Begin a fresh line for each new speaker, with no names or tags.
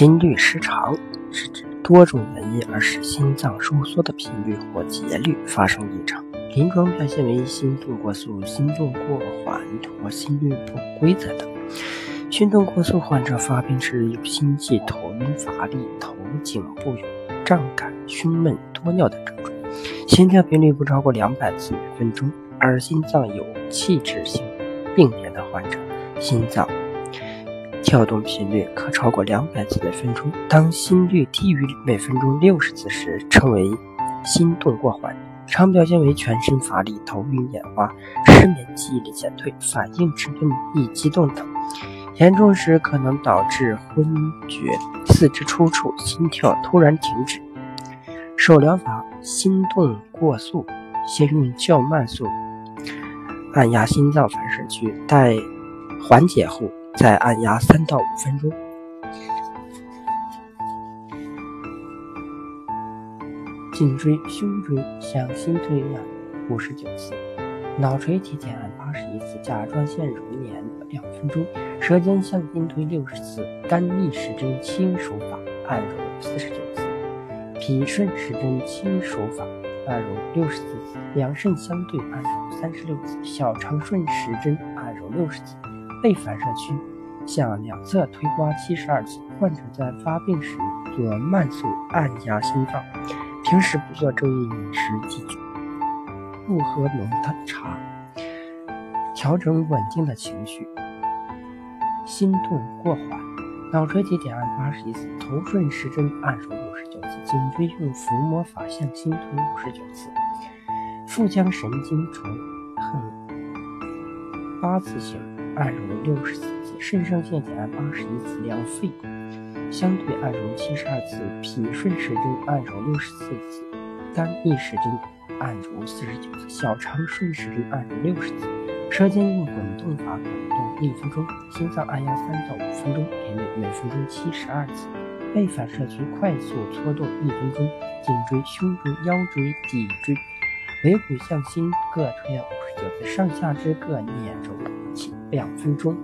心律失常是指多种原因而使心脏收缩的频率或节律发生异常，临床表现为心动过速、心动过缓或心律不规则等。心动过速患者发病时有心悸、头晕、乏力、头颈部有胀感、胸闷、多尿等症状，心跳频率不超过两百次每分钟，而心脏有器质性病变的患者，心脏。跳动频率可超过两百次每分钟。当心率低于每分钟六十次时，称为心动过缓。常表现为全身乏力、头晕眼花、失眠、记忆力减退、反应迟钝、易激动等。严重时可能导致昏厥、四肢抽搐、心跳突然停止。手疗法：心动过速，先用较慢速按压心脏反射区，待缓解后。再按压三到五分钟。颈椎、胸椎向心推按五十九次，脑垂体前按八十一次，甲状腺揉捻两分钟，舌尖向心推六十次，肝逆时针轻手法按揉四十九次，脾顺时针轻手法按揉六十次，两肾相对按揉三十六次，小肠顺时针按揉六十次。背反射区向两侧推刮七十二次。患者在发病时做慢速按压心脏，平时不做昼夜饮食忌酒，不喝浓的茶，调整稳定的情绪。心动过缓，脑垂体点按八十一次，头顺时针按揉五十九次，颈椎用抚摸法向心推五十九次，腹腔神经丛横八字形。按揉六十四次，肾上腺点按八十一次，两肺相对按揉七十二次，脾顺时针按揉六十四次，肝逆时针按揉四十九次，小肠顺时针按揉六十次，舌尖用滚动法滚动一分钟，心脏按压三到五分钟，频率每分钟七十二次，背反射区快速搓动一分钟，颈椎、胸椎、腰椎、骶椎、尾骨向心各推按五十九次，上下肢各捻揉。两分钟。